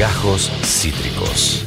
Gajos Cítricos.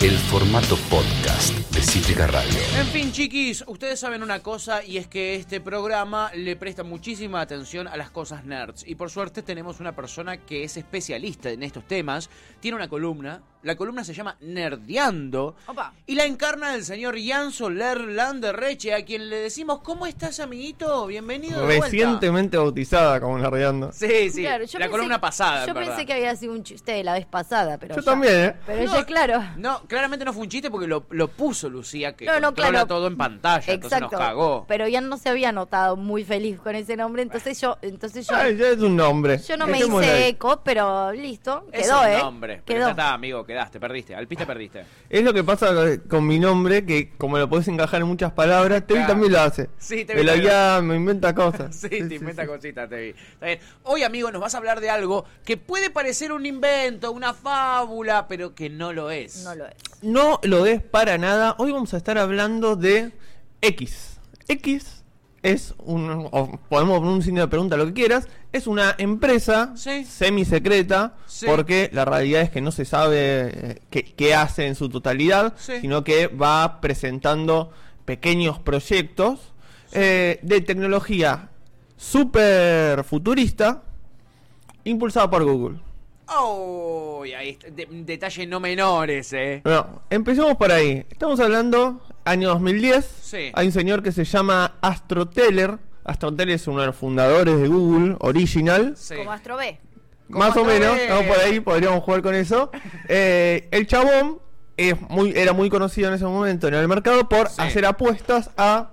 El formato podcast de Cítrica Radio. En fin, chiquis, ustedes saben una cosa y es que este programa le presta muchísima atención a las cosas nerds. Y por suerte tenemos una persona que es especialista en estos temas. Tiene una columna. La columna se llama Nerdeando. Opa. Y la encarna el señor Jan Soler Landerreche, a quien le decimos, ¿cómo estás, amiguito? Bienvenido de vuelta". Recientemente bautizada como Nardeando. Sí, sí. Claro, la pensé- columna pasada, Yo pensé que había sido un chiste de la vez pasada, pero. Yo ya- también, ¿eh? Pero No, ya, claro. No, claramente no fue un chiste porque lo, lo puso Lucía, que No, no, controla claro. todo en pantalla, entonces nos cagó. Pero ya no se había notado muy feliz con ese nombre, entonces yo, entonces yo, Ay, ya es un nombre. yo no me hice ahí. eco, pero listo, Es quedó, un ¿eh? nombre, pero Quedó. ya está, amigo, quedaste, perdiste. Al piste perdiste. Es lo que pasa con mi nombre, que como lo podés encajar en muchas palabras, Tevi Claro. también lo hace. Sí, Tevi lo allá me inventa cosas. Sí, te inventa cositas, te vi. Está bien. Hoy, amigo, nos vas a hablar de algo que puede parecer un invento, una fábula, pero que no lo es. No lo es. No lo es para nada. Hoy vamos a estar hablando de X. X es un. o podemos poner un signo de pregunta, lo que quieras. Es una empresa Sí. semi-secreta. Sí. Porque la realidad es que no se sabe eh, qué, qué hace en su totalidad. Sí. Sino que va presentando pequeños proyectos eh, de tecnología súper futurista. Impulsada por Google. Oh, ahí está. De- detalle no menores, eh. Bueno, empecemos por ahí. Estamos hablando año 2010. Sí. Hay un señor que se llama Astro Teller. Astro Teller es uno de los fundadores de Google, original. Sí. Como Astro B. Más o menos, B. estamos por ahí, podríamos jugar con eso. Eh, el chabón es muy, era muy conocido en ese momento en el mercado por Sí. hacer apuestas a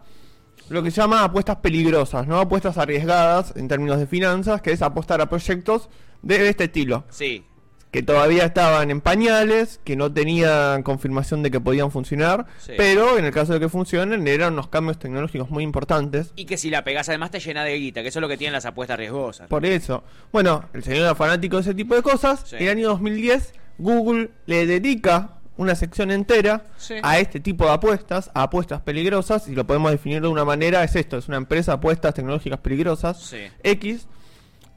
lo que se llama apuestas peligrosas, ¿no? Apuestas arriesgadas en términos de finanzas, que es apostar a proyectos de este estilo. Sí. Que todavía estaban en pañales, que no tenían confirmación de que podían funcionar, Sí. pero en el caso de que funcionen eran unos cambios tecnológicos muy importantes. Y que si la pegás además te llena de guita, que eso es lo que tienen las apuestas riesgosas. Por eso, bueno, el señor era fanático de ese tipo de cosas. Sí. En el año 2010, Google le dedica una sección entera Sí. a este tipo de apuestas, a apuestas peligrosas, y lo podemos definir de una manera, es esto, es una empresa de apuestas tecnológicas peligrosas. X.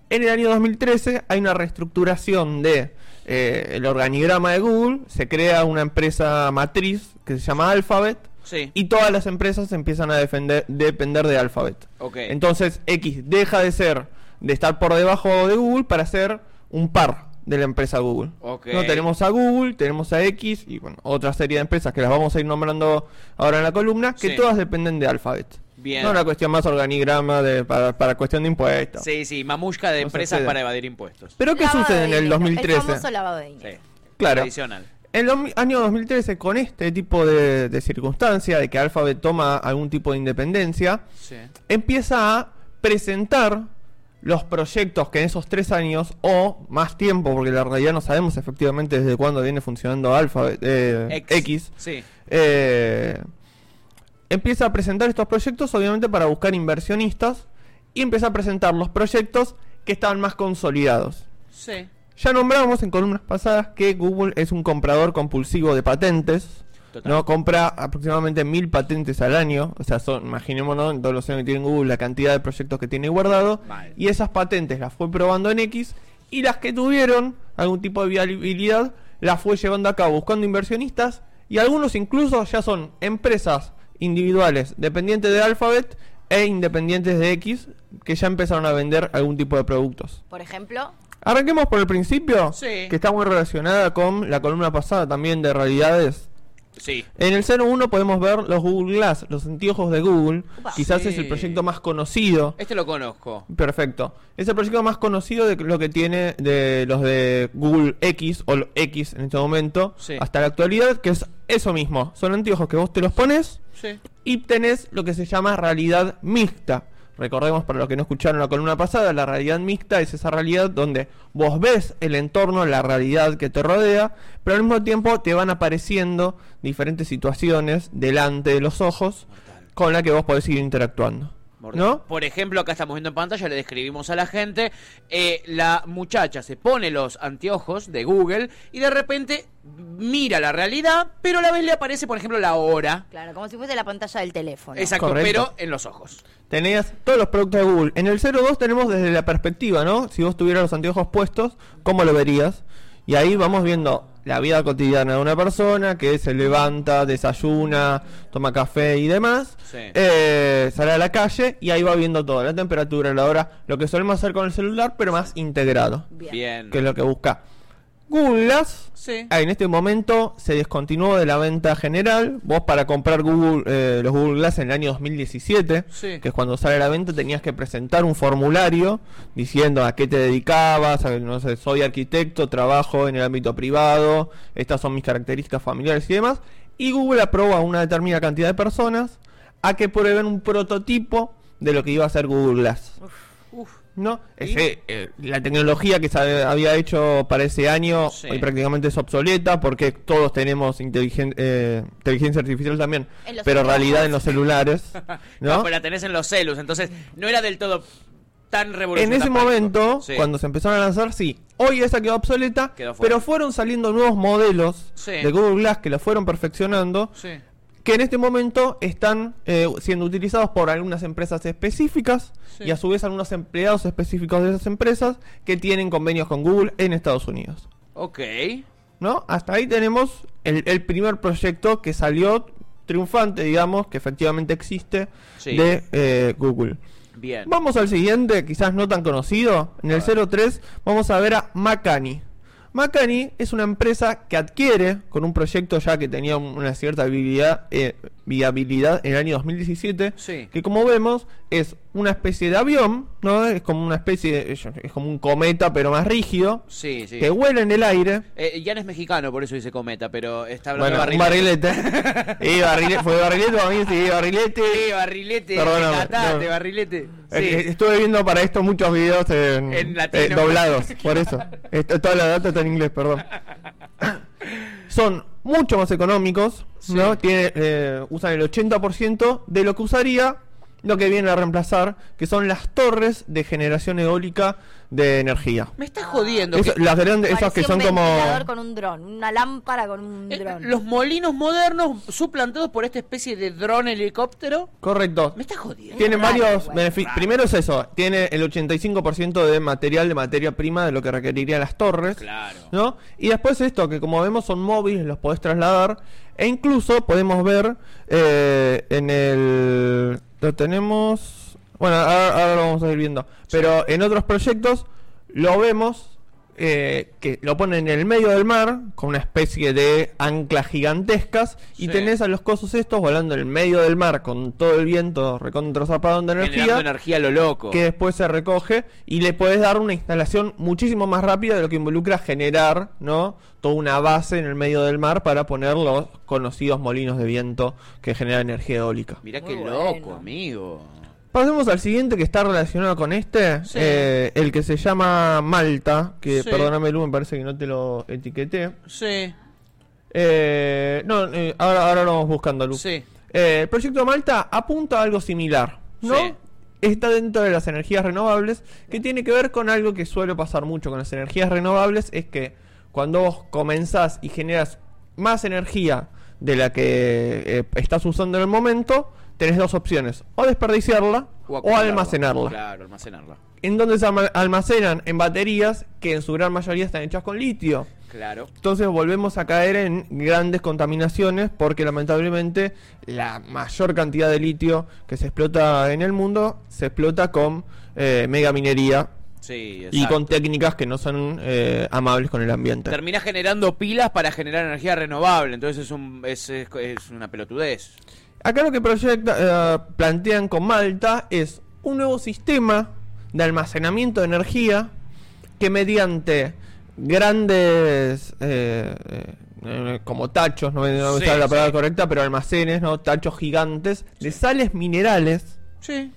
En el año 2013 hay una reestructuración de eh, el organigrama de Google, se crea una empresa matriz que se llama Alphabet Sí. y todas las empresas empiezan a defender- depender de Alphabet. Entonces X deja de ser, de estar por debajo de Google para ser un par de la empresa Google. No tenemos a Google, tenemos a X y bueno, otra serie de empresas que las vamos a ir nombrando ahora en la columna, que Sí. todas dependen de Alphabet. Bien. No una cuestión más organigrama de, para, para cuestión de impuestos. Sí, sí, mamushka de No empresas para evadir impuestos. Pero ¿qué Lavado sucede de en el dinero, 2013? El famoso lavado de Sí. dinero. Claro. Tradicional. En el domi- año 2013, con este tipo de, de circunstancia, de que Alphabet toma algún tipo de independencia, Sí. empieza a presentar los proyectos que en esos tres años o más tiempo, porque la realidad no sabemos efectivamente desde cuándo viene funcionando Alphabet eh, X, Sí. eh, empieza a presentar estos proyectos obviamente para buscar inversionistas y empieza a presentar los proyectos que estaban más consolidados. Sí. Ya nombramos en columnas pasadas que Google es un comprador compulsivo de patentes. Total. ¿no? Compra aproximadamente mil patentes al año. O sea, son, imaginémonos en todos los años que tiene Google la cantidad de proyectos que tiene guardado. Y esas patentes las fue probando en X. Y las que tuvieron algún tipo de viabilidad las fue llevando a cabo buscando inversionistas. Y algunos incluso ya son empresas individuales dependientes de Alphabet e independientes de X que ya empezaron a vender algún tipo de productos. Por ejemplo, Arranquemos por el principio, Sí. que está muy relacionada con la columna pasada también de realidades. Sí. En el 01 podemos ver los Google Glass, los anteojos de Google. Quizás Sí. es el proyecto más conocido. Este lo conozco. Perfecto. Es el proyecto más conocido de lo que tiene de los de Google X o X en este momento Sí. hasta la actualidad, que es eso mismo. Son anteojos que vos te los pones Sí. y tenés lo que se llama realidad mixta. Recordemos para los que no escucharon la columna pasada, la realidad mixta es esa realidad donde vos ves el entorno, la realidad que te rodea, pero al mismo tiempo te van apareciendo diferentes situaciones delante de los ojos con la que vos podés ir interactuando. ¿No? Por ejemplo, acá estamos viendo en pantalla, le describimos a la gente, eh, la muchacha se pone los anteojos de Google y de repente mira la realidad, pero a la vez le aparece, por ejemplo, la hora. claro, como si fuese la pantalla del teléfono. Exacto, Correcto. pero en los ojos. Tenías todos los productos de Google. En el 02 tenemos desde la perspectiva, ¿no? Si vos tuvieras los anteojos puestos, ¿cómo lo verías? Y ahí vamos viendo la vida cotidiana de una persona que se levanta, desayuna, toma café y demás. Sí. Eh, sale a la calle y ahí va viendo todo, la temperatura, la hora, lo que solemos hacer con el celular, pero más integrado, Bien. Bien. que es lo que busca. Google Glass Sí. Ah, en este momento se descontinuó de la venta general. Vos para comprar Google, eh, los Google Glass en el año 2017, Sí. que es cuando sale a la venta, tenías que presentar un formulario diciendo a qué te dedicabas, a- no sé, soy arquitecto, trabajo en el ámbito privado, estas son mis características familiares y demás. Y Google aprobó a una determinada cantidad de personas a que prueben un prototipo de lo que iba a ser Google Glass. Uf. ¿No? Eh, la tecnología que se había hecho para ese año Sí. hoy prácticamente es obsoleta porque todos tenemos inteligen- eh, inteligencia artificial también, En pero en celulares. realidad en los celulares, No, ¿no? pues la tenés en los celus, entonces no era del todo tan En revolucionario. ese momento, Sí. cuando se empezaron a lanzar, sí, hoy esa quedó obsoleta, Quedó pero fueron saliendo nuevos modelos Sí. de Google Glass que la fueron perfeccionando, Sí. Que en este momento están eh, siendo utilizados por algunas empresas específicas Sí. y a su vez algunos empleados específicos de esas empresas que tienen convenios con Google en Estados Unidos. Ok. ¿No? Hasta ahí tenemos el, el primer proyecto que salió triunfante, digamos, que efectivamente existe Sí. de eh, Google. Bien. Vamos al siguiente, quizás no tan conocido. En el 03 vamos a ver a Macani. Macani es una empresa que adquiere con un proyecto ya que tenía un- una cierta viabilidad, eh, viabilidad en el año 2017, Sí. que como vemos es una especie de avión, ¿no? Es como una especie, de- es, como un cometa pero más rígido, Sí, sí. que vuela en el aire. Eh, es mexicano, por eso dice cometa, pero está hablando Bueno, de un barrilete. y barrilete, fue barrilete para mí, sí, barrilete. Sí, barrilete, Perdóname, catate, no. barrilete. Sí. Estuve viendo para esto muchos videos en, En latino. eh, doblados, por eso. Esto- toda la data está en inglés, perdón. Son mucho más económicos, ¿no? Tiene, eh, usan el 80% de lo que usaría lo que viene a reemplazar, que son las torres de generación eólica de energía. Me estás jodiendo. Eso- que- las grandes, esas que son un como... ventilador con un dron, una lámpara con un eh, dron. los molinos modernos suplantados por esta especie de dron helicóptero. Correcto. Me estás jodiendo. Tiene varios beneficios. Primero es eso, tiene el 85% de material, de materia prima de lo que requerirían las torres. Claro. ¿no? Y después esto, que como vemos son móviles, los podés trasladar. E incluso podemos ver eh, en el... Lo tenemos... Bueno, ahora, ahora lo vamos a ir viendo. Pero en otros proyectos lo vemos eh, que lo ponen en el medio del mar con una especie de anclas gigantescas y Sí. tenés a los cosos estos volando en el medio del mar con todo el viento recontra de energía energía a lo loco. que después se recoge y le puedes dar una instalación muchísimo más rápida de lo que involucra generar, ¿no? Toda una base en el medio del mar para poner los conocidos molinos de viento que generan energía eólica. Mirá Muy qué bueno. loco, amigo. Pasemos al siguiente que está relacionado con este, Sí. eh, el que se llama Malta, que Sí. perdóname Lu, me parece que no te lo etiqueté. Sí, Eh, no, eh, ahora, ahora lo vamos buscando, Lu. sí. Eh, el proyecto Malta apunta a algo similar, ¿no? Sí. Está dentro de las energías renovables, que tiene que ver con algo que suele pasar mucho con las energías renovables, es que cuando vos comenzás y generas más energía de la que estás usando en el momento, tenés dos opciones, o desperdiciarla o, almacenarla. Claro, almacenarla. En donde se alma- almacenan en baterías que en su gran mayoría están hechas con litio. Claro. Entonces volvemos a caer en grandes contaminaciones porque lamentablemente la mayor cantidad de litio que se explota en el mundo se explota con eh, megaminería Sí, y con técnicas que no son eh, amables con el ambiente. Terminás generando pilas para generar energía renovable, entonces es, un, es, es- es una pelotudez. Acá lo que proyecta, eh, plantean con Malta es un nuevo sistema de almacenamiento de energía que mediante grandes eh, eh, como tachos, no me, no Sí, la palabra sí. correcta, pero almacenes, ¿no? tachos gigantes de sales minerales Sí.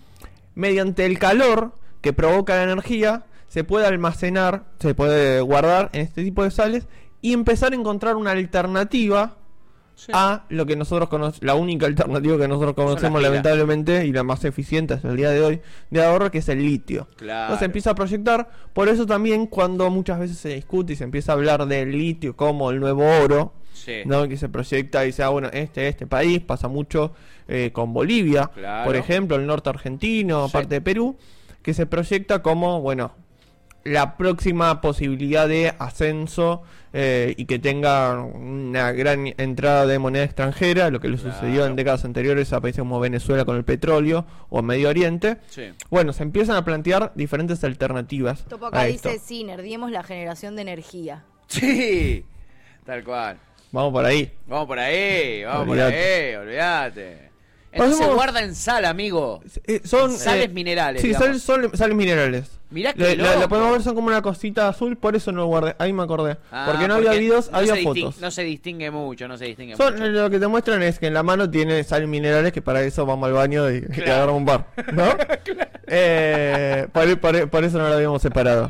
mediante el calor que provoca la energía se puede almacenar, se puede guardar en este tipo de sales y empezar a encontrar una alternativa sí. a lo que nosotros conocemos, la única alternativa que nosotros conocemos lamentablemente y la más eficiente hasta el día de hoy de ahorro, que es el litio. Claro. Entonces empieza a proyectar, por eso también cuando muchas veces se discute y se empieza a hablar del litio como el nuevo oro, Sí. ¿no? que se proyecta y dice, ah, bueno, este, este país pasa mucho eh, con Bolivia, Claro. por ejemplo, el norte argentino, Sí. parte de Perú, que se proyecta como, bueno, la próxima posibilidad de ascenso eh, y que tenga una gran entrada de moneda extranjera, lo que le sucedió Claro. en décadas anteriores a países como Venezuela con el petróleo o Medio Oriente. Sí. Bueno, se empiezan a plantear diferentes alternativas. Topo a acá esto. dice, sí, nerdiemos la generación de energía. Sí. Tal cual. Vamos por ahí. Vamos por ahí, vamos por ahí, olvídate. Entonces Pasemos- guarda en sal, amigo. Eh, son Sales eh, minerales, Sí, digamos. sal- sol- sales minerales. Mirá la loco. podemos ver, son como una cosita azul, por eso no lo guardé. Ahí me acordé. Ah, porque no había videos, no había fotos. No se distingue mucho, no se distingue Son, mucho. lo que te muestran es que en la mano tiene sal minerales, que para eso vamos al baño y, Claro. agarramos un bar. ¿No? Eh, por, por- por eso no lo habíamos separado.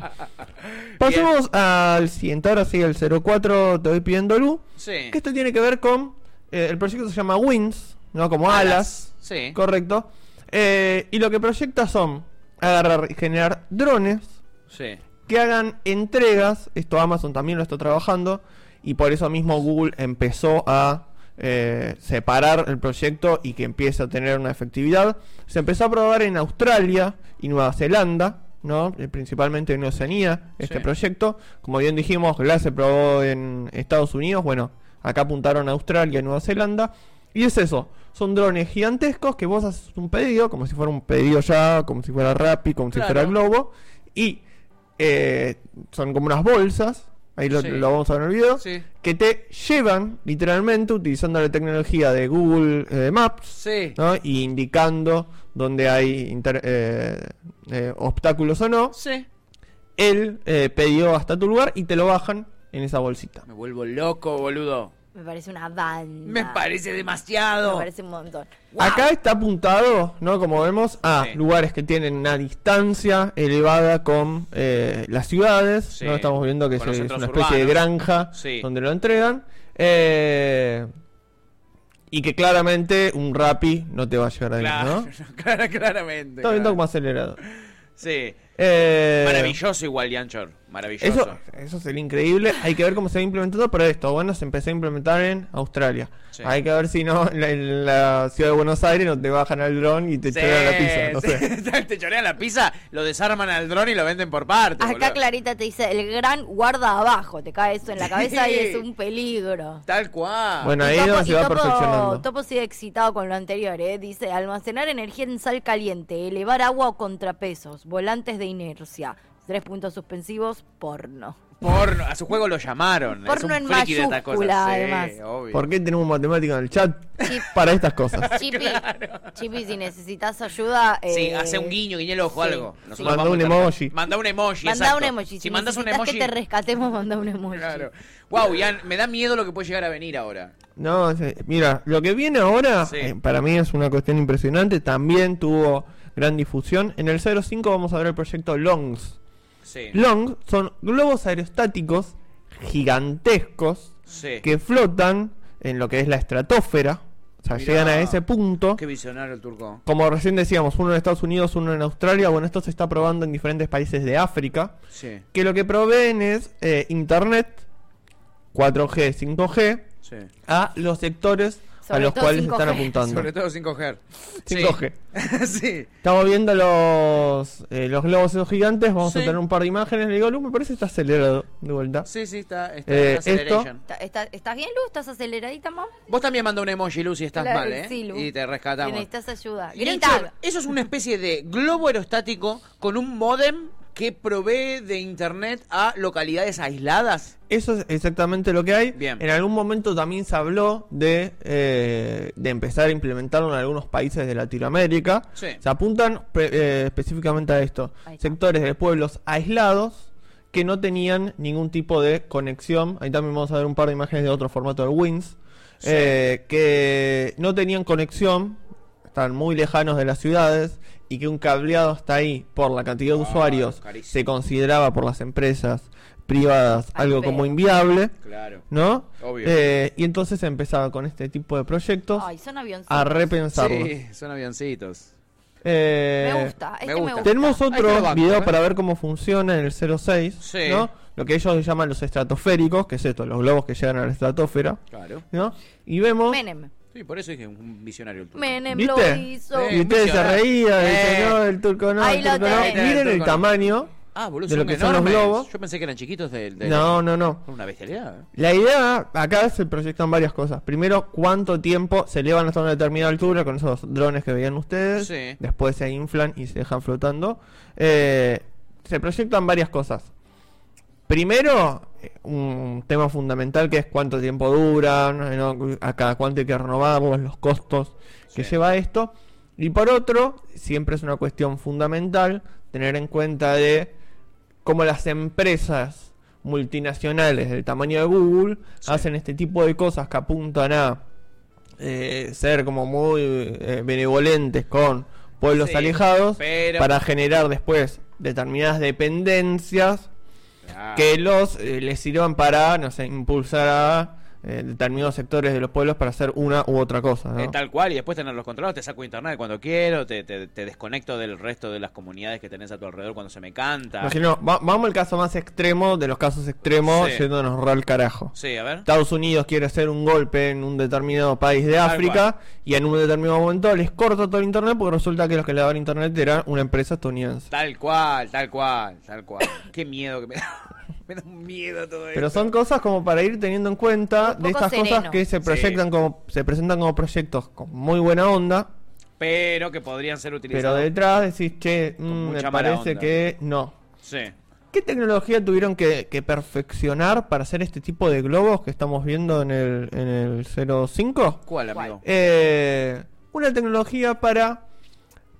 Pasemos al siguiente, ahora sí, el 04, te voy pidiendo luz. Sí. Que esto tiene que ver con. eh, el proyecto se llama Wings, ¿no? Como alas. Sí. Correcto. Eh, y lo que proyecta son agarrar y generar drones Sí. que hagan entregas. Esto Amazon también lo está trabajando. Y por eso mismo Google empezó a eh, separar el proyecto y que empiece a tener una efectividad. Se empezó a probar en Australia y Nueva Zelanda. ¿no? Eh, principalmente en Oceanía, este Sí. proyecto. Como bien dijimos, Glass se probó en Estados Unidos. Bueno, acá apuntaron a Australia y Nueva Zelanda. Y es eso, son drones gigantescos que vos haces un pedido, como si fuera un pedido ya, como si fuera Rappi, como si fuera Globo. Y eh, son como unas bolsas, ahí lo, Sí. lo vamos a ver en el video, Sí. que te llevan literalmente utilizando la tecnología de Google eh, Maps Sí. ¿no? y indicando dónde hay inter- eh, eh, obstáculos o no, el eh, pedido hasta tu lugar y te lo bajan en esa bolsita. Me vuelvo loco, boludo. Me parece una banda. Me parece Me demasiado. parece un montón. Acá está apuntado, ¿no? Como vemos, a Sí. lugares que tienen una distancia elevada con eh, las ciudades. Sí. ¿no? Estamos viendo que es, una especie de granja Sí. donde lo entregan. Eh, y que claramente un Rappi no te va a llegar ahí, Claro, ¿no? claro, claramente. Está viendo claro. como acelerado. Sí. Eh, Maravilloso igual, Yanchor. Maravilloso. Eso, eso sería increíble. Hay que ver cómo se va implementando, pero esto, bueno, se empezó a implementar en Australia. Sí. Hay que ver si no, en la, en la ciudad de Buenos Aires no te bajan al dron y te Sí, chorean la pizza. No sí. sé. te chorean la pizza, lo desarman al dron y lo venden por partes. Acá boludo. Clarita te dice, el gran guarda abajo, te cae eso en la cabeza y es un peligro. Tal cual. Bueno, ahí Topo- donde se va Topo- perfeccionando. Topo sigue excitado con lo anterior, ¿eh? Dice, almacenar energía en sal caliente, elevar agua o contrapesos, volantes de inercia, tres puntos suspensivos, porno. Porno, a su juego lo llamaron. es Porno un en friki de estas mayúscula, cosas. Sí, además. obvio. ¿Por qué tenemos matemática en el chat? Chip. Para estas cosas. Chipi, Chipi, si necesitas ayuda... Sí, eh, hace un guiño, guiñe el ojo, sí, algo. sí. Nosotros Manda vamos un a emoji. Manda un emoji, Manda exacto. un emoji. Si, Si mandas un necesitas emoji. que te rescatemos, manda un emoji. Claro. Wow, Ian, me da miedo lo que puede llegar a venir ahora. No, sí, mira, lo que viene ahora, Sí. eh, para mí es una cuestión impresionante. También tuvo gran difusión. En el 05 vamos a ver el proyecto Longs. Sí. Long son globos aerostáticos gigantescos Sí. que flotan en lo que es la estratosfera. O sea, Mirá. llegan a ese punto. Qué visionario el turco. Como recién decíamos, uno en Estados Unidos, uno en Australia. Bueno, esto se está probando en diferentes países de África. Sí, Que lo que proveen es eh, internet 4G, 5G sí. a los sectores a los cuales 5G. están apuntando. Sobre todo 5G. 5G. Sí. sí. Estamos viendo los, eh, los globos esos gigantes. Vamos a tener un par de imágenes. Le digo, Lu, me parece que está acelerado de vuelta. Sí, sí, está. está Eh, en acceleration. ¿Está- está- ¿Estás bien, Luz? ¿Estás aceleradita, mam? Vos también manda un emoji, Lucy, estás Claro, mal, ¿eh? sí, Lu. y te Si rescatamos. necesitas ayuda. Y Grita. Eso es una especie de globo aerostático con un modem que provee de internet a localidades aisladas. Eso es exactamente lo que hay. Bien. En algún momento también se habló de, eh, de empezar a implementarlo en algunos países de Latinoamérica. Sí. Se apuntan eh, específicamente a esto. Sectores de pueblos aislados que no tenían ningún tipo de conexión. Ahí también vamos a ver un par de imágenes de otro formato del WINS. Sí. eh, que no tenían conexión, están muy lejanos de las ciudades y que un cableado hasta ahí por la cantidad de Ah, usuarios carísimo. se consideraba por las empresas privadas Al algo pedo. como inviable, Claro. ¿no? Obvio. Eh, y entonces empezaba con este tipo de proyectos Ay, son avioncitos. a repensarlo. Sí, son avioncitos. Eh, Me gusta, este me me gusta. gusta. Tenemos otro banco, video ¿eh? para ver cómo funciona en el 06, Sí. ¿no? Lo que ellos llaman los estratosféricos, que es esto, los globos que llegan a la estratosfera, Claro. ¿no? Y vemos... Menem. Sí, por eso dije un visionario el turco. Menem ¿Viste? lo hizo. Eh, Y ustedes se reían, Eh. dicen, no, el turco no, Ahí el lo turco no. Miren El tamaño Ah, boludo, de lo son que son los globos. Yo pensé que eran chiquitos de, de- No, no, no. Una bestialidad. ¿eh? La idea, acá se proyectan varias cosas. Primero, cuánto tiempo se elevan hasta una determinada altura con esos drones que veían ustedes. Sí. Después se inflan y se dejan flotando. Eh, se proyectan varias cosas. Primero, un tema fundamental que es cuánto tiempo duran, ¿no? a cada cuánto hay que renovarlos, los costos que Sí. lleva esto. Y por otro, siempre es una cuestión fundamental tener en cuenta de cómo las empresas multinacionales del tamaño de Google Sí. hacen este tipo de cosas que apuntan a eh, ser como muy eh, benevolentes con pueblos Sí, alejados pero- para generar después determinadas dependencias Que los eh, les sirvan para no sé impulsar a eh, determinados sectores de los pueblos para hacer una u otra cosa ¿no? Eh, tal cual, y después tenerlos controlados, te saco internet cuando quiero, te, te- te desconecto del resto de las comunidades que tenés a tu alrededor cuando se me canta. Va- vamos al caso más extremo de los casos extremos Sí. yéndonos real carajo Sí, a ver. Estados Unidos quiere hacer un golpe en un determinado país de Tal África y en un determinado momento les corta todo el internet porque resulta que los que le daban internet era una empresa estadounidense. Tal cual, tal cual, tal cual. Qué miedo que me da. Me da un miedo todo esto. Pero son cosas como para ir teniendo en cuenta de estas cosas que se Sí. proyectan como se presentan como proyectos con muy buena onda, Pero que podrían ser pero utilizados. detrás decís, "Che, mm, me parece onda. que no." Sí. ¿Qué tecnología tuvieron que, que perfeccionar para hacer este tipo de globos que estamos viendo en el, en el 05? ¿Cuál, amigo? Eh, una tecnología para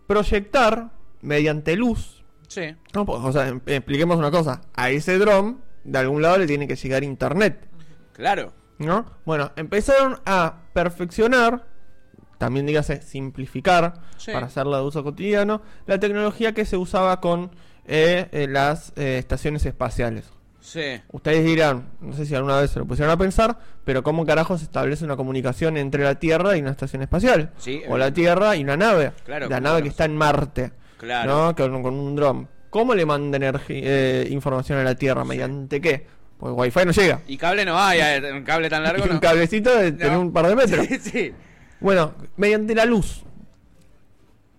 proyectar mediante luz. Sí. No, pues, o sea, em- expliquemos una cosa. A ese dron, de algún lado le tiene que llegar internet. Claro. ¿No? Bueno, empezaron a perfeccionar, también dígase simplificar, Sí. para hacerla de uso cotidiano, la tecnología que se usaba con eh, eh, las eh, estaciones espaciales. Sí. Ustedes dirán, no sé si alguna vez se lo pusieron a pensar, pero ¿cómo carajo se establece una comunicación entre la Tierra y una estación espacial? Sí, o la. Tierra y una nave. Claro, la ¿cómo nave que está en Marte. Claro. ¿no? Con, con un dron. ¿Cómo le manda eh, información a la Tierra? ¿Mediante qué? Pues Wi-Fi no llega. Y cable no hay, un cable tan largo Y un no. cablecito de tener un par de metros. Sí, sí. Bueno, mediante la luz.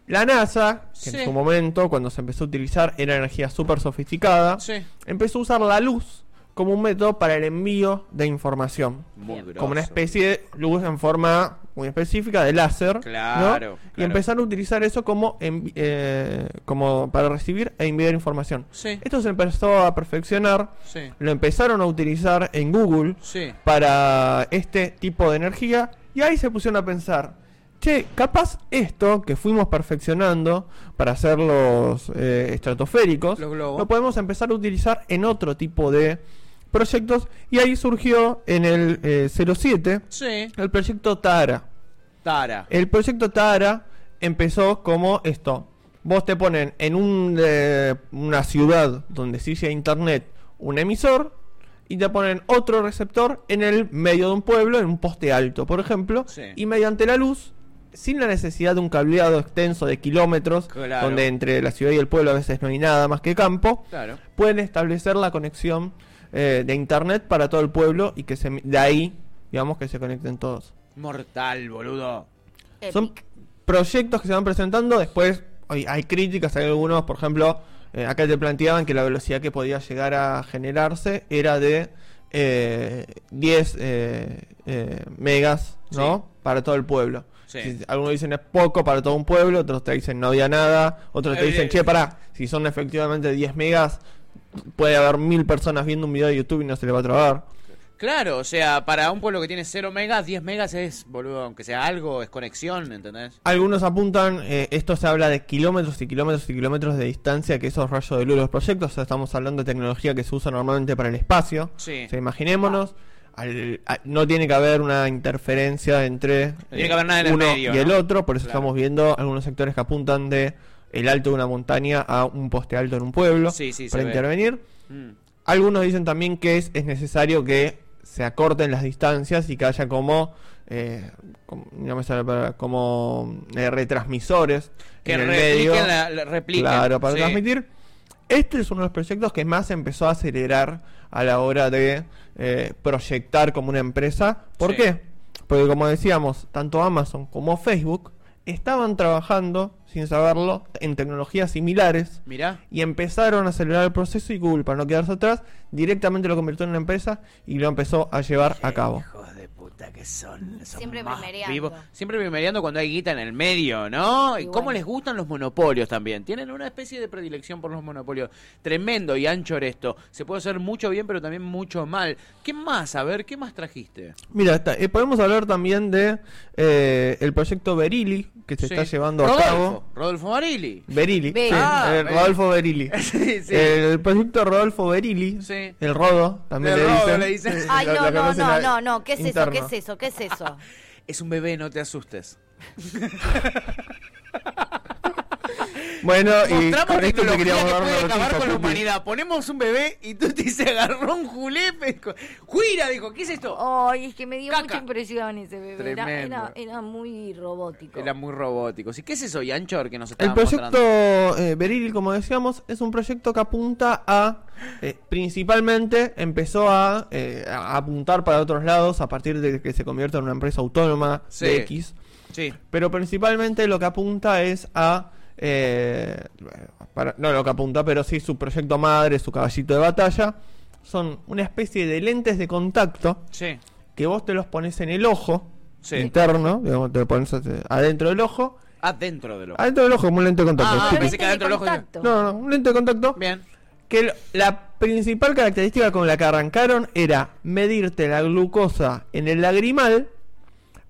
La NASA, que Sí. en su momento, cuando se empezó a utilizar, era energía súper sofisticada, Sí. empezó a usar la luz como un método para el envío de información. Muy grosso. Como una especie de luz en forma muy específica de láser. ¿no? Claro, Y claro. empezaron a utilizar eso como, eh, como para recibir e enviar información. Sí. Esto se empezó a perfeccionar. Sí. Lo empezaron a utilizar en Google Sí. para este tipo de energía y ahí se pusieron a pensar, che, capaz esto que fuimos perfeccionando para hacer los eh, estratosféricos, Los lo podemos empezar a utilizar en otro tipo de proyectos y ahí surgió en el eh, 07 Sí. el proyecto Tara. Tara. El proyecto Tara empezó como esto. Vos te ponen en un, eh, una ciudad donde sí sea internet un emisor y te ponen otro receptor en el medio de un pueblo, en un poste alto, por ejemplo, Sí. y mediante la luz, sin la necesidad de un cableado extenso de kilómetros, Claro. donde entre la ciudad y el pueblo a veces no hay nada más que campo, Claro. pueden establecer la conexión eh, de internet para todo el pueblo y que se, de ahí, digamos, que se conecten todos. Mortal, boludo. Son Epic. proyectos que se van presentando, después hay, hay críticas, hay algunos, por ejemplo, eh, acá te planteaban que la velocidad que podía llegar a generarse era de eh, 10 eh, eh, megas, ¿no? Para todo el pueblo. Sí. Si- algunos dicen es poco para todo un pueblo, otros te dicen no había nada, otros te dicen, che, pará, si son efectivamente 10 megas, puede haber mil personas viendo un video de YouTube y no se le va a trabar. Claro, o sea, para un pueblo que tiene 0 megas, 10 megas es, boludo, aunque sea algo, es conexión, ¿entendés? Algunos apuntan, eh, esto se habla de kilómetros y kilómetros y kilómetros de distancia, que esos rayos de luz de los proyectos, o sea, estamos hablando de tecnología que se usa normalmente para el espacio. Sí. O sea, imaginémonos, al- a- no tiene que haber una interferencia entre tiene que haber nada en el uno medio, y el ¿no? otro, por eso Claro. estamos viendo algunos sectores que apuntan de el alto de una montaña a un poste alto en un pueblo Sí, sí, se para ve. intervenir. Mm. Algunos dicen también que es, es necesario que se acorten las distancias y que haya como, eh, como, no me sale palabra, como eh, retransmisores Que en el medio. la, la- repliquen. Claro, para sí. transmitir. Este es uno de los proyectos que más empezó a acelerar a la hora de eh, proyectar como una empresa. ¿Por Sí. qué? Porque como decíamos, tanto Amazon como Facebook estaban trabajando, sin saberlo, en tecnologías similares Mirá. y empezaron a acelerar el proceso y Google, para no quedarse atrás, directamente lo convirtió en una empresa y lo empezó a llevar a cabo. Puta que son. son Siempre más primereando. vivos. Siempre primereando cuando hay guita en el medio, ¿no? Y, Y cómo bueno. les gustan los monopolios también. Tienen una especie de predilección por los monopolios. Tremendo y ancho esto. Se puede hacer mucho bien, pero también mucho mal. ¿Qué más? A ver, ¿qué más trajiste? Mira, está- eh, podemos hablar también de eh, el proyecto Berili que se Sí. está llevando Rodolfo, a cabo. Rodolfo. Berili, Be- sí, Ah, eh, Berili. Rodolfo Berili. sí, sí. El proyecto Rodolfo Berili, Sí. el Rodo, también El le Rodo dicen. le dicen. Sí, Ay, no, no, no, no, no. ¿Qué es eso? interno. ¿Qué es eso? ¿Qué es eso? Es un bebé, no te asustes. Bueno, y con esto te queríamos que puede acabar con la humanidad. Ponemos un bebé y tú te se agarró un julepe. dijo, Juira, dijo, ¿qué es esto? Ay, es que me dio Caca. mucha impresión ese bebé. Era, Tremendo. era, era muy robótico. Era muy robótico. ¿Y qué es eso, Yanchor, que nos está El proyecto eh, Berili, como decíamos, es un proyecto que apunta a, eh, principalmente empezó a, eh, a apuntar para otros lados a partir de que se convierta en una empresa autónoma Sí. de X, Sí. pero principalmente lo que apunta es a, eh, para- no lo que apunta, pero sí su proyecto madre, su caballito de batalla, son una especie de lentes de contacto Sí. que vos te los pones en el ojo Sí. interno, digamos, te lo pones adentro del ojo, Adentro de lo. adentro del ojo como un lente de contacto. Ah, pensé que adentro del ojo- contacto. No, no, un lente de contacto. Bien. Que la principal característica con la que arrancaron era medirte la glucosa en el lagrimal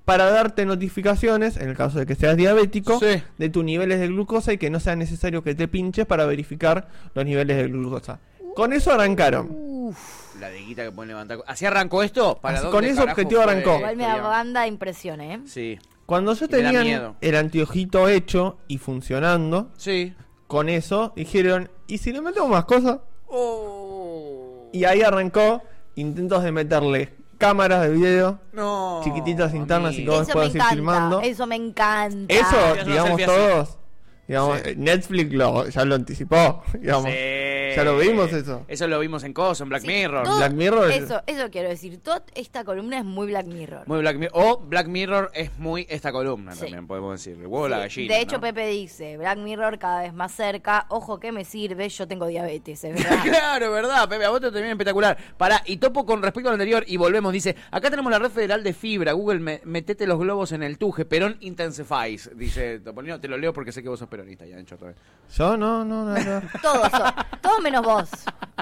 para darte notificaciones, en el caso de que seas diabético, Sí. de tus niveles de glucosa y que no sea necesario que te pinches para verificar los niveles de glucosa. Con eso arrancaron. La de guita que pueden levantar. ¿Así arrancó esto? ¿Para Así, dónde con ese objetivo arrancó. Igual me da banda impresión, ¿eh? Sí. Cuando yo tenía el anteojito hecho y funcionando, Sí. con eso dijeron, ¿y si le metemos más cosas? Oh. Y ahí arrancó intentos de meterle cámaras de video No. chiquititas internas y. Eso me puedas ir encanta. filmando. Eso me encanta. Eso, digamos, todos. Digamos, Sí. Netflix lo, ya lo anticipó. Digamos. Sí. Ya lo vimos eso. Eso lo vimos en Coso, en Black Sí, Mirror. todo- Black Mirror es- Eso, eso quiero decir. Toda esta columna es muy Black Mirror. Muy Black Mirror. O Black Mirror es muy esta columna Sí. también, podemos decir. El huevo la Sí, gallina. De hecho, ¿no? Pepe dice, Black Mirror cada vez más cerca. Ojo que me sirve, yo tengo diabetes, es verdad. Claro, verdad, Pepe, a vos te termina espectacular. Pará, y topo con respecto al anterior y volvemos. Dice, acá tenemos la red federal de fibra. Google, me- metete los globos en el tuje. Perón intensifies. Dice Topolino, te lo leo porque sé que vos sos peronista, ya, Ancho. Yo no, no, no. no. todos, son- todos menos vos.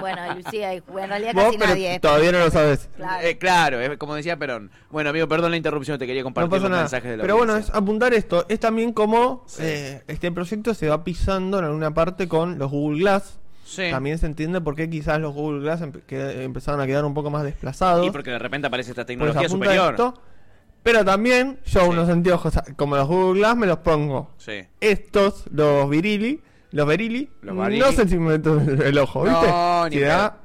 Bueno, Lucía, en realidad Vos, casi pero nadie. todavía no lo sabes. Claro. Eh, claro, es como decía Perón. Bueno, amigo, perdón la interrupción, te quería No compartir pasa los nada. mensajes de la Pero bueno, es apuntar esto. Es también como Sí. eh, este proyecto se va pisando en alguna parte con los Google Glass. Sí. También se entiende por qué quizás los Google Glass empe- que empezaron a quedar un poco más desplazados. Y porque de repente aparece esta Pues tecnología superior. esto. Pero también yo Sí. unos anteojos como los Google Glass me los pongo. Sí. Estos, los Virili, los Verili, Los Barili. no sé si me meto en el ojo, ¿viste? No, ni Si da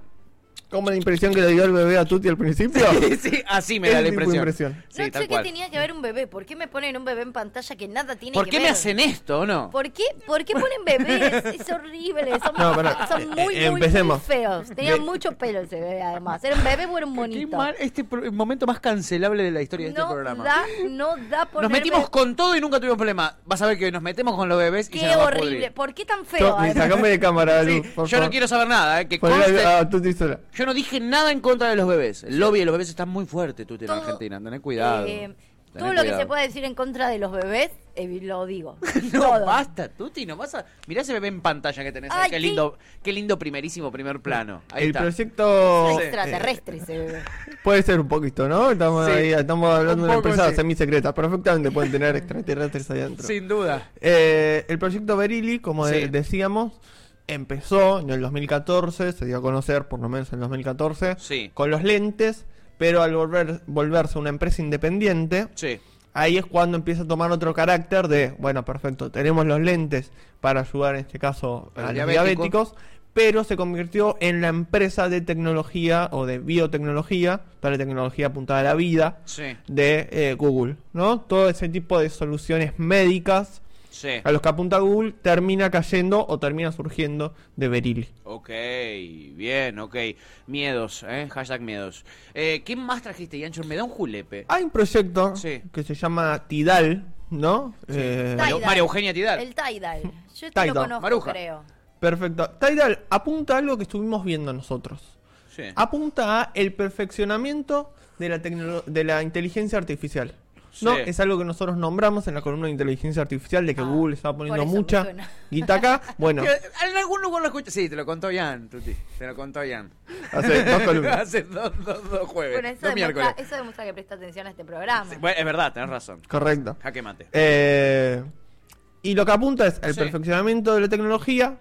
como la impresión que le dio el bebé a Tuti al principio. sí, así me da la de impresión. impresión. Sí, no tal sé cual. qué tenía que ver un bebé. ¿Por qué me ponen un bebé en pantalla que nada tiene ¿Por que qué ver? me hacen esto o no? ¿Por qué, ¿Por qué ponen bebés? Es horrible. Son, No, pará, son eh, muy, muy, muy feos. Tenía Ve- mucho pelo ese bebé, además. Era un bebé o era un Qué monito. mal, este momento más cancelable de la historia de este No programa. da, no da por Nos metimos con todo y nunca tuvimos problema. Vas a ver que nos metemos con los bebés y se Qué nos va a horrible. ¿Por qué tan feo? To- y además? sacame de cámara, Sí, por yo no quiero saber nada, eh, que conste- a, a Tuti sola. Yo no dije nada en contra de los bebés. El lobby de los bebés está muy fuerte, tú, en Argentina. Tené cuidado. Eh, Tené todo lo que se puede decir en contra de los bebés, eh, lo digo. No, todo. basta, Tuti, no vas a... Mirá ese bebé en pantalla que tenés ahí. Ay, Qué qué- lindo, qué lindo primerísimo primer plano. Ahí El está. proyecto Sí. Extraterrestre ese bebé. puede ser un poquito, ¿no? Estamos, Sí. ahí, estamos hablando Un de una empresa sí. semisecreta. Perfectamente pueden tener extraterrestres ahí adentro. Sin duda. Eh, el proyecto Berili, como de- decíamos, empezó en el 2014, se dio a conocer por lo menos en el 2014, Sí. con los lentes, pero al volver, volverse una empresa independiente, Sí. ahí es cuando empieza a tomar otro carácter de, bueno, perfecto, tenemos los lentes para ayudar en este caso A a los los diabéticos. pero se convirtió en la empresa de tecnología o de biotecnología, la tecnología apuntada a la vida Sí. de eh, Google, ¿no? Todo ese tipo de soluciones médicas Sí. a los que apunta Google termina cayendo o termina surgiendo de Berili. Ok, bien, ok. Miedos, ¿eh? Hashtag miedos. Eh, ¿Qué más trajiste, Yancho? Me da un julepe. Hay un proyecto Sí. que se llama Tidal, ¿no? Eh, Tidal. María Eugenia Tidal. El Tidal. Yo este Tidal. lo conozco, Maruja. creo. perfecto. Tidal apunta a algo que estuvimos viendo nosotros. Sí. Apunta a el perfeccionamiento de la, de la inteligencia artificial. ¿No? Sí. Es algo que nosotros nombramos en la columna de inteligencia artificial, de que Ah, Google está poniendo mucha guita acá. Bueno, En algún lugar lo escuché. Sí, te lo contó Jan, Tuti. Te lo contó Jan. hace dos columnas. Hace dos, dos, dos jueves. Bueno, eso dos demuestra, miércoles. eso demuestra que presta atención a este programa. Sí, bueno, es verdad, tenés razón. Correcto. Jaque mate. Eh, y lo que apunta es el Sí. perfeccionamiento de la tecnología,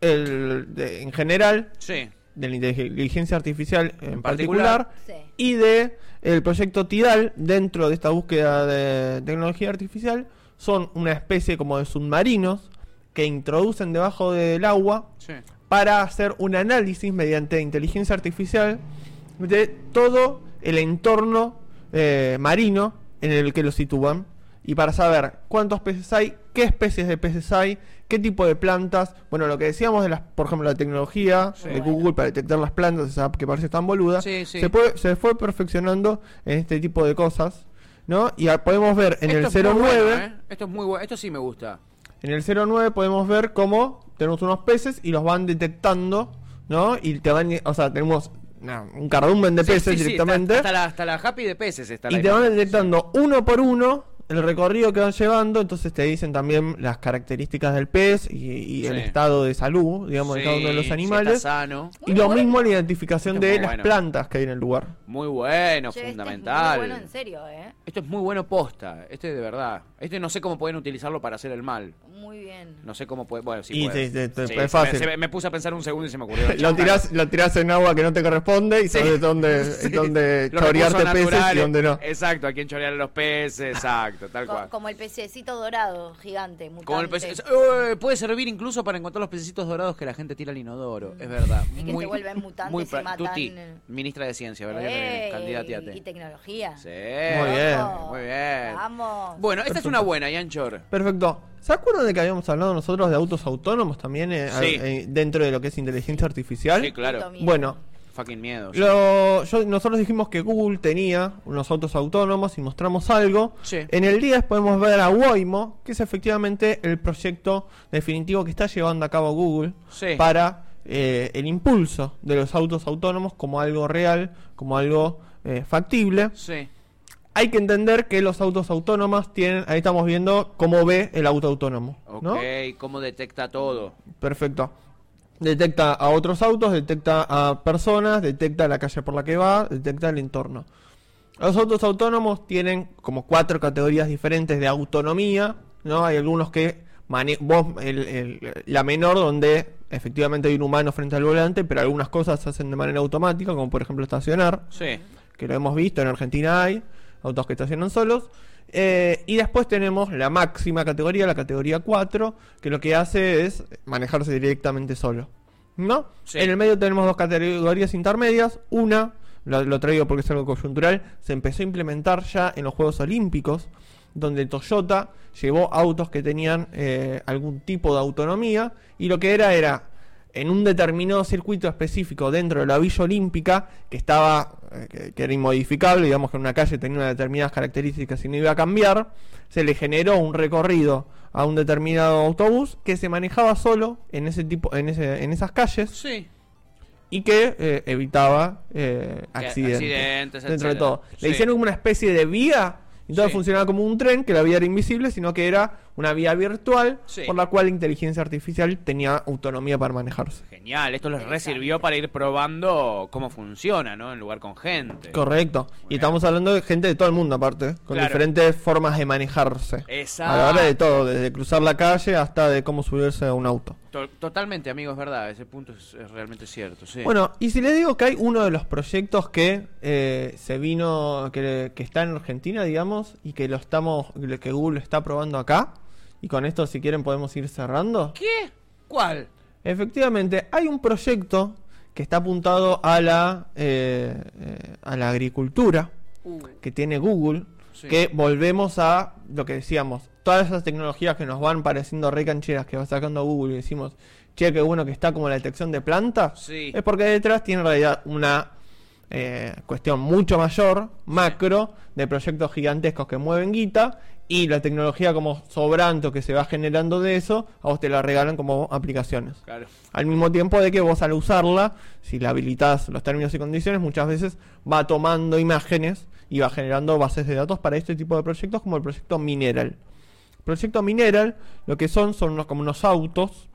el, de- en general, Sí. De la inteligencia artificial en, En particular, particular. Sí. y de el proyecto Tidal dentro de esta búsqueda de tecnología artificial son una especie como de submarinos que introducen debajo del agua Sí. para hacer un análisis mediante inteligencia artificial de todo el entorno eh, marino en el que lo sitúan y para saber cuántos peces hay, qué especies de peces hay, qué tipo de plantas, bueno, lo que decíamos de las, por ejemplo, la tecnología Sí. de Google para detectar las plantas, esa app que parece tan boluda, Sí, sí. Se, puede- se fue perfeccionando en este tipo de cosas, ¿no? Y a- podemos ver en Esto el es muy 09 bueno, ¿eh? Esto es muy bueno. Esto sí me gusta. en el 09 podemos ver cómo tenemos unos peces y los van detectando, ¿no? Y te van, o sea, tenemos no, un cardumen de peces directamente. hasta, hasta la, hasta la happy de peces está la y te van detectando uno por uno el recorrido que van llevando, entonces te dicen también las características del pez y, y el estado de salud, digamos, de cada uno de los si animales. está sano. y Muy lo bueno. mismo la identificación de las bueno. plantas que hay en el lugar. Muy bueno, Che, este es fundamental. muy bueno en serio, ¿eh? Esto es muy bueno posta. Este de verdad. Este no sé cómo pueden utilizarlo para hacer el mal. Muy bien. No sé cómo puede. Bueno, sí, Y puede. sí, sí, sí, Sí, es se fácil. Me, se me- me puse a pensar un segundo y se me ocurrió. lo tirás, lo tirás en agua que no te corresponde y Sí. sabes dónde, Sí. dónde Los chorearte peces y dónde no. Exacto, a quién chorear los peces, exacto, tal Co- cual. como el pececito dorado, gigante, mutante. Como el Uy, puede servir incluso para encontrar los pececitos dorados que la gente tira al inodoro, es verdad. Y que se vuelven mutantes y se pra- matan. Tuti, ministra de Ciencia, ¿verdad? Ey. Y tecnología. Sí, Muy bien. muy bien. Vamos. Bueno, esta es una buena, Yanchor. Perfecto. ¿Se acuerdan de que habíamos hablado nosotros de autos autónomos también eh, Sí. eh, dentro de lo que es inteligencia artificial? Sí, claro. Bueno, Fucking miedo. lo- yo- nosotros dijimos que Google tenía unos autos autónomos y mostramos algo. Sí. En el 10 podemos ver a Waymo, que es efectivamente el proyecto definitivo que está llevando a cabo Google Sí. para eh, el impulso de los autos autónomos como algo real, como algo eh, factible. Sí. Hay que entender que los autos autónomos tienen, ahí estamos viendo cómo ve el auto autónomo. Ok, ¿no? ¿cómo detecta todo? Perfecto. Detecta a otros autos, detecta a personas, detecta la calle por la que va, detecta el entorno. Los autos autónomos tienen como cuatro categorías diferentes de autonomía, ¿no? Hay algunos que vos, el- el- la menor donde efectivamente hay un humano frente al volante, pero algunas cosas se hacen de manera automática, como por ejemplo estacionar Sí. que lo hemos visto, en Argentina hay autos que estacionan solos. Eh, y después tenemos la máxima categoría, la categoría 4, que lo que hace es manejarse directamente solo. ¿No? Sí. En el medio tenemos dos categorías intermedias. Una, lo, lo traigo porque es algo coyuntural, se empezó a implementar ya en los Juegos Olímpicos, donde Toyota llevó autos que tenían eh, algún tipo de autonomía y lo que era era en un determinado circuito específico dentro de la Villa Olímpica, que estaba, eh, que, que era inmodificable, digamos que en una calle tenía unas determinadas características y no iba a cambiar, se le generó un recorrido a un determinado autobús que se manejaba solo en ese tipo, en ese, en esas calles Sí. y que eh, evitaba eh, accidentes, accidentes, dentro de todo. Le Sí. hicieron como una especie de vía y todo Sí. funcionaba como un tren, que la vía era invisible, sino que era una vía virtual Sí. por la cual la inteligencia artificial tenía autonomía para manejarse. Genial, esto les resirvió para ir probando cómo funciona, ¿no? En lugar con gente. Correcto. Y estamos hablando de gente de todo el mundo aparte, con Claro. diferentes formas de manejarse. Exacto. A la hora de todo, desde cruzar la calle hasta de cómo subirse a un auto. To- totalmente, amigo, es verdad. Ese punto es, es realmente cierto. Sí. Bueno, y si les digo que hay uno de los proyectos que eh, se vino, que, que está en Argentina, digamos, y que lo estamos, que Google está probando acá, y con esto si quieren podemos ir cerrando. ¿Qué? ¿Cuál? Efectivamente, hay un proyecto que está apuntado a la, eh, eh, a la agricultura, Uh, que tiene Google, Sí. que volvemos a lo que decíamos, todas esas tecnologías que nos van pareciendo re cancheras que va sacando Google y decimos, che, qué bueno que está como la detección de plantas, Sí. es porque detrás tiene en realidad una eh, cuestión mucho mayor, macro, de proyectos gigantescos que mueven guita, y la tecnología como sobrante que se va generando de eso, a vos te la regalan como aplicaciones. Claro. Al mismo tiempo de que vos al usarla, si la habilitas los términos y condiciones, muchas veces va tomando imágenes y va generando bases de datos para este tipo de proyectos como el proyecto Mineral. El proyecto Mineral lo que son son unos, como unos autos,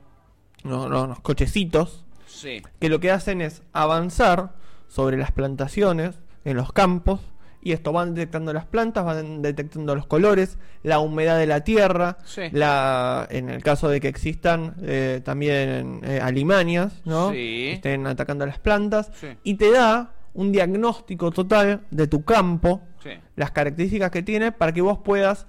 unos, unos cochecitos, Sí. que lo que hacen es avanzar sobre las plantaciones, en los campos, y esto van detectando las plantas, van detectando los colores, la humedad de la tierra, Sí. la, en el caso de que existan eh, también eh, alimañas, ¿no? Sí. Que estén atacando a las plantas, Sí. y te da un diagnóstico total de tu campo, las características que tiene para que vos puedas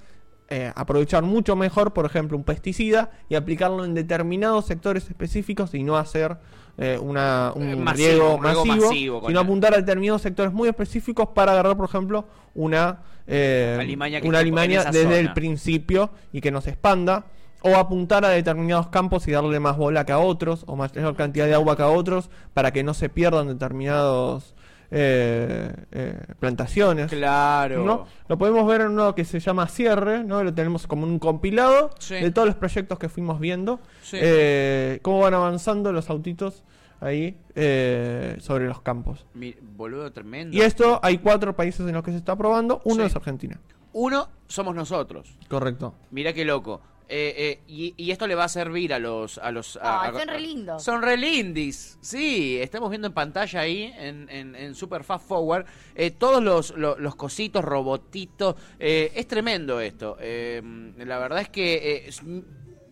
eh, aprovechar mucho mejor, por ejemplo, un pesticida y aplicarlo en determinados sectores específicos y no hacer eh, una, un Eh, masivo, riego un riego masivo, masivo sino apuntar a determinados sectores muy específicos para agarrar, por ejemplo, una, eh, Alimaña una alimaña desde el principio y que no se expanda. O apuntar a determinados campos y darle más bola que a otros, o mayor cantidad de agua que a otros, para que no se pierdan determinados eh, eh, plantaciones. Claro. ¿no? Lo podemos ver en uno que se llama Cierre, ¿no? Lo tenemos como un compilado Sí. de todos los proyectos que fuimos viendo. Sí. Eh, cómo van avanzando los autitos ahí eh, sobre los campos. Mi- boludo, tremendo. Y esto hay cuatro países en los que se está probando, uno Sí. es Argentina. Uno somos nosotros. Correcto. Mirá qué loco. Eh, eh, y, y esto le va a servir a los... A los a- son re lindos. Son re lindis. Sí, estamos viendo en pantalla ahí, en, en, en Super Fast Forward, eh, todos los, lo- los cositos, robotitos. eh, es tremendo esto. Eh, la verdad es que... eh,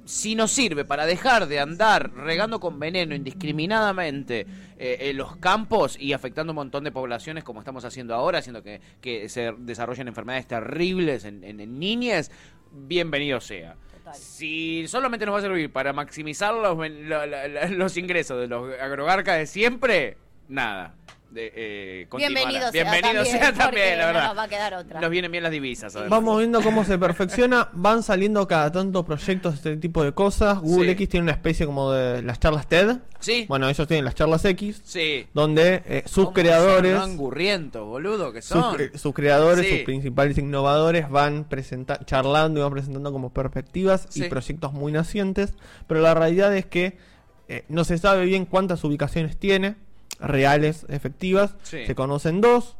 si nos sirve para dejar de andar regando con veneno indiscriminadamente eh, en los campos y afectando un montón de poblaciones como estamos haciendo ahora, haciendo que, que se desarrollen enfermedades terribles en, en, en niñas, bienvenido sea. Si solamente nos va a servir para maximizar los, los ingresos de los agrogarcas de siempre, nada. De, eh. Bienvenido sea Bienvenido también, sea también, la no verdad. nos va a quedar otra. Nos vienen bien las divisas. además. Vamos viendo cómo se perfecciona. Van saliendo cada tanto proyectos de este tipo de cosas. Google Sí. X tiene una especie como de las charlas TED. Sí, Bueno, ellos tienen las charlas X, sí. donde eh, sus ¿Cómo creadores, son angurrientos, boludo, que sus, son. sus creadores, Sí. sus principales innovadores van presenta charlando y van presentando como perspectivas Sí. y proyectos muy nacientes. Pero la realidad es que eh, no se sabe bien cuántas ubicaciones tiene, reales, efectivas. Sí. Se conocen dos.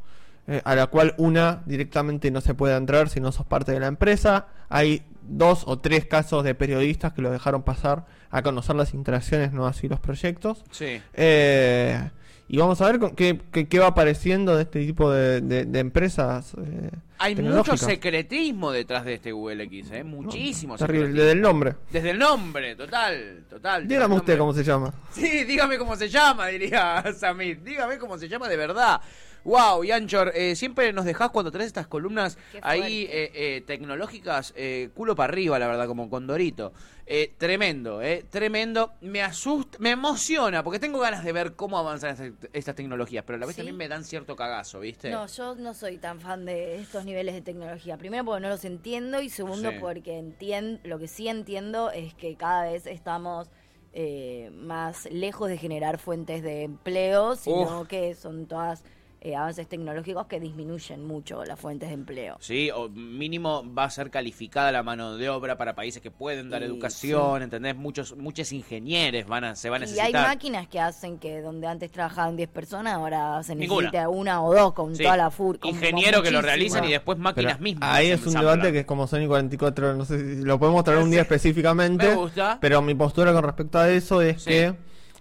eh, a la cual una directamente no se puede entrar si no sos parte de la empresa. Hay dos o tres casos de periodistas que lo dejaron pasar a conocer las interacciones, no así los proyectos. Sí. Eh, y vamos a ver con qué, qué- qué va apareciendo de este tipo de, de- de empresas. eh, Hay mucho secretismo detrás de este Google X, ¿eh? No, Muchísimo Terrible, secretismo. desde el nombre. Desde el nombre, total, total. Dígame usted cómo se llama. Sí, dígame cómo se llama, diría Samir. Dígame cómo se llama de verdad. Wow, y Anchor, eh, siempre nos dejás cuando traes estas columnas ahí eh, eh, tecnológicas, eh, culo para arriba, la verdad, como Condorito. Eh, tremendo, eh, tremendo. Me asusta, me emociona, porque tengo ganas de ver cómo avanzan estas, estas tecnologías, pero a la vez ¿Sí? también me dan cierto cagazo, ¿viste? No, yo no soy tan fan de estos niveles de tecnología. Primero porque no los entiendo y segundo Sí. porque entiendo, lo que sí entiendo es que cada vez estamos eh, más lejos de generar fuentes de empleo, sino Uf. que son todas eh, avances tecnológicos que disminuyen mucho las fuentes de empleo. Sí, o mínimo va a ser calificada la mano de obra para países que pueden dar Y educación, ¿entendés? Muchos, muchos ingenieros van a, se van a Y hay necesitar. máquinas que hacen que donde antes trabajaban 10 personas, ahora se Ninguna. necesita una o dos con Sí. toda la fur. con que lo realizan y después máquinas Pero mismas. Ahí es un debate que es como Sony 44, no sé si lo podemos traer un día Sí. específicamente. Me gusta. Pero mi postura con respecto a eso es Sí. que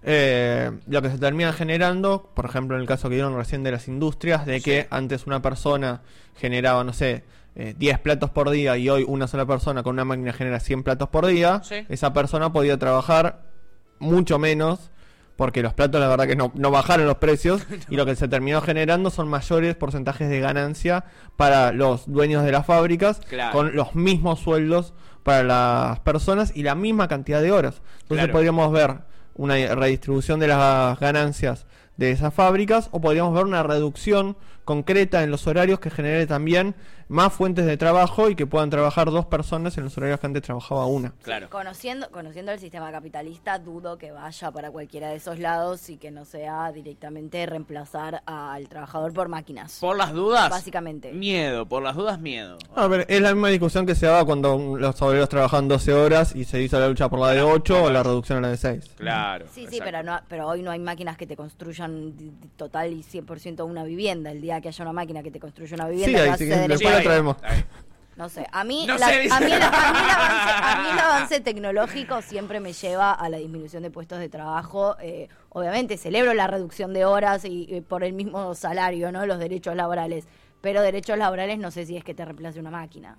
eh, lo que se termina generando, por ejemplo en el caso que dieron recién de las industrias, de que Sí. antes una persona generaba, no sé, eh, 10 platos por día y hoy una sola persona con una máquina genera 100 platos por día, Sí. esa persona podía trabajar mucho menos. Porque los platos, la verdad, que no, no bajaron los precios. Y lo que se terminó generando son mayores porcentajes de ganancia para los dueños de las fábricas. Claro. Con los mismos sueldos para las personas y la misma cantidad de horas. Entonces Claro. podríamos ver una redistribución de las ganancias de esas fábricas o podríamos ver una reducción concreta en los horarios que genere también más fuentes de trabajo y que puedan trabajar dos personas en los horarios que antes trabajaba una. Claro. Conociendo, conociendo el sistema capitalista, dudo que vaya para cualquiera de esos lados y que no sea directamente reemplazar al trabajador por máquinas. Por las dudas. Básicamente. Miedo, por las dudas, miedo. A ver, es la misma discusión que se daba cuando los obreros trabajaban 12 horas y se hizo la lucha por la de 8 o la reducción a la de 6. Claro. Sí, sí, pero, no, pero hoy no hay máquinas que te construyan total y 100% una vivienda. El día que haya una máquina que te construya una vivienda, Sí, ahí sí, después la traemos. ahí. No sé, a mí, No la- sé, dice. a, mí el, a mí el avance, a mí el avance tecnológico siempre me lleva a la disminución de puestos de trabajo. Eh, obviamente celebro la reducción de horas y, y por el mismo salario, ¿no? Los derechos laborales. Pero derechos laborales no sé si es que te reemplace una máquina.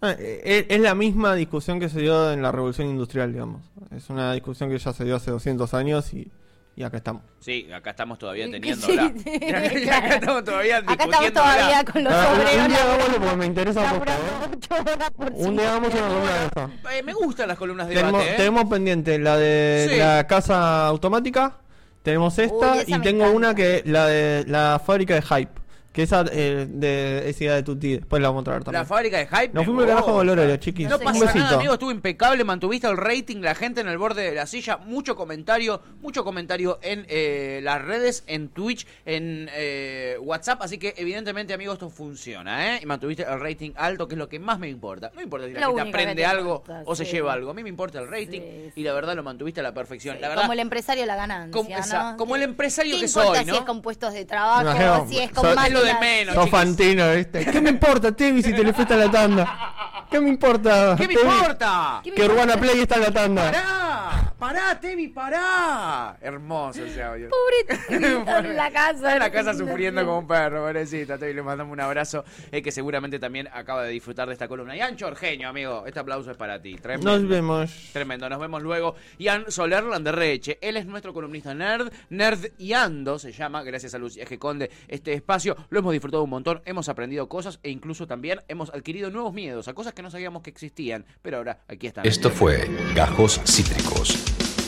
Ah, eh, Es, es la misma discusión que se dio en la revolución industrial, digamos. Es una discusión que ya se dio hace 200 años y, y acá estamos. Sí, acá estamos todavía Sí, teniéndola. sí, acá estamos todavía Acá estamos todavía con los Ah, un- obreros. un día laburando- hagámoslo porque me interesa un poco, laburando ¿eh? Un día hagamos una columna de eso. Eh, me gustan las columnas de Tenemos, debate, ¿eh? tenemos pendiente la de Sí. la casa automática, tenemos esta Uy, y tengo encanta. una que la de la fábrica de Hype, que esa eh, de es idea de Tuti, después la vamos a traer también. La fábrica de hype. Nos fuimos al carajo con el horario, chiquis. No sé pasa nada, amigo, estuvo impecable, mantuviste el rating, la gente en el borde de la silla, mucho comentario, mucho comentario en eh, las redes, en Twitch, en eh, WhatsApp, así que evidentemente, amigo, esto funciona, ¿eh? Y mantuviste el rating alto, que es lo que más me importa. No importa si la Lo gente aprende algo importa, o se lleva algo, a mí me importa el rating Sí, y la verdad lo mantuviste a la perfección. Sí, la verdad, como el empresario la ganancia, como- ¿no? esa- como el empresario ¿Qué que soy, si ¿no? es con puestos de trabajo, si es con lo de menos. Sos. Fantino, ¿viste? ¿Qué me importa, Tevi, si te le fuiste a la tanda? ¿Qué me importa? ¿Qué me importa? ¿Qué me Que? Urbana Play está en la tanda. ¡Pará! ¡Pará, Tevi, pará! Hermoso ese audio. Pobre en la casa. Está en la casa sufriendo como un perro, pobrecita. Tevi, le mandamos un abrazo. eh, que seguramente también acaba de disfrutar de esta columna. Ian Chorgeño, amigo, este aplauso es para ti. Tremendo. Nos vemos. Tremendo, nos vemos luego. Ian Soler Landerreche, él es nuestro columnista nerd, nerd y ando se llama, gracias a Lucía G. Conde, este espacio. Lo hemos disfrutado un montón, hemos aprendido cosas e incluso también hemos adquirido nuevos miedos a cosas que no sabíamos que existían. Pero ahora aquí están. Esto fue Gajos Cítricos.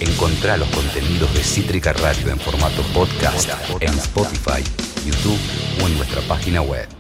Encontrá los contenidos de Cítrica Radio en formato podcast en Spotify, YouTube o en nuestra página web.